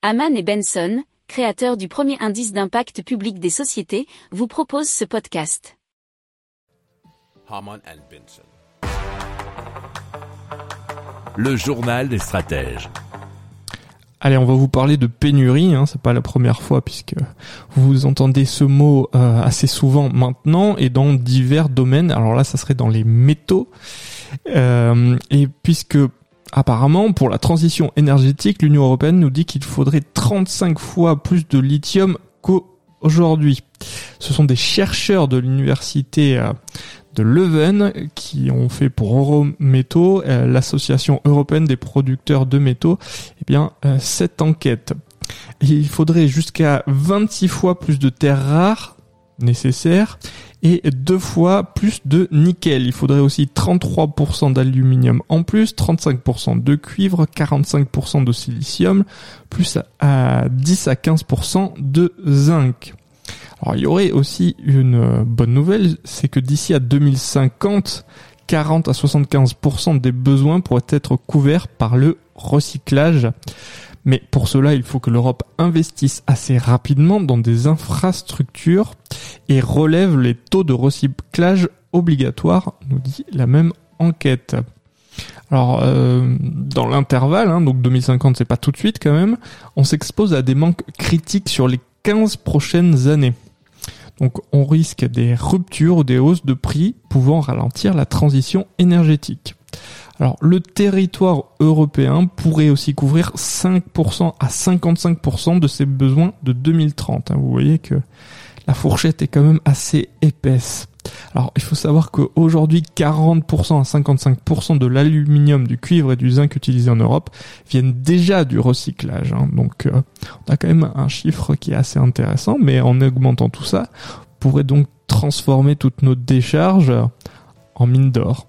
Haman et Benson, créateurs du premier indice d'impact public des sociétés, vous proposent ce podcast. Haman and Benson. Le journal des stratèges. Allez, on va vous parler de pénurie. Hein, c'est pas la première fois puisque vous entendez ce mot euh, assez souvent maintenant et dans divers domaines. Alors là, ça serait dans les métaux. Euh, et puisque apparemment, pour la transition énergétique, l'Union européenne nous dit qu'il faudrait 35 fois plus de lithium qu'aujourd'hui. Ce sont des chercheurs de l'université euh, de Leuven qui ont fait pour Eurométaux, euh, l'association européenne des producteurs de métaux, eh bien euh, cette enquête. Il faudrait jusqu'à 26 fois plus de terres rares nécessaires et deux fois plus de nickel. Il faudrait aussi 33% d'aluminium en plus, 35% de cuivre, 45% de silicium, plus à 10 à 15% de zinc. Alors il y aurait aussi une bonne nouvelle, c'est que d'ici à 2050, 40 à 75% des besoins pourraient être couverts par le recyclage. Mais pour cela, il faut que l'Europe investisse assez rapidement dans des infrastructures et relève les taux de recyclage obligatoires, nous dit la même enquête. Alors, euh, dans l'intervalle, hein, donc 2050, c'est pas tout de suite quand même, on s'expose à des manques critiques sur les 15 prochaines années. Donc on risque des ruptures ou des hausses de prix pouvant ralentir la transition énergétique. Alors le territoire européen pourrait aussi couvrir 5% à 55% de ses besoins de 2030. Hein. Vous voyez que la fourchette est quand même assez épaisse. Alors, il faut savoir qu'aujourd'hui, 40% à 55% de l'aluminium, du cuivre et du zinc utilisés en Europe viennent déjà du recyclage. Hein. Donc, euh, on a quand même un chiffre qui est assez intéressant, mais en augmentant tout ça, on pourrait donc transformer toutes nos décharges en mine d'or.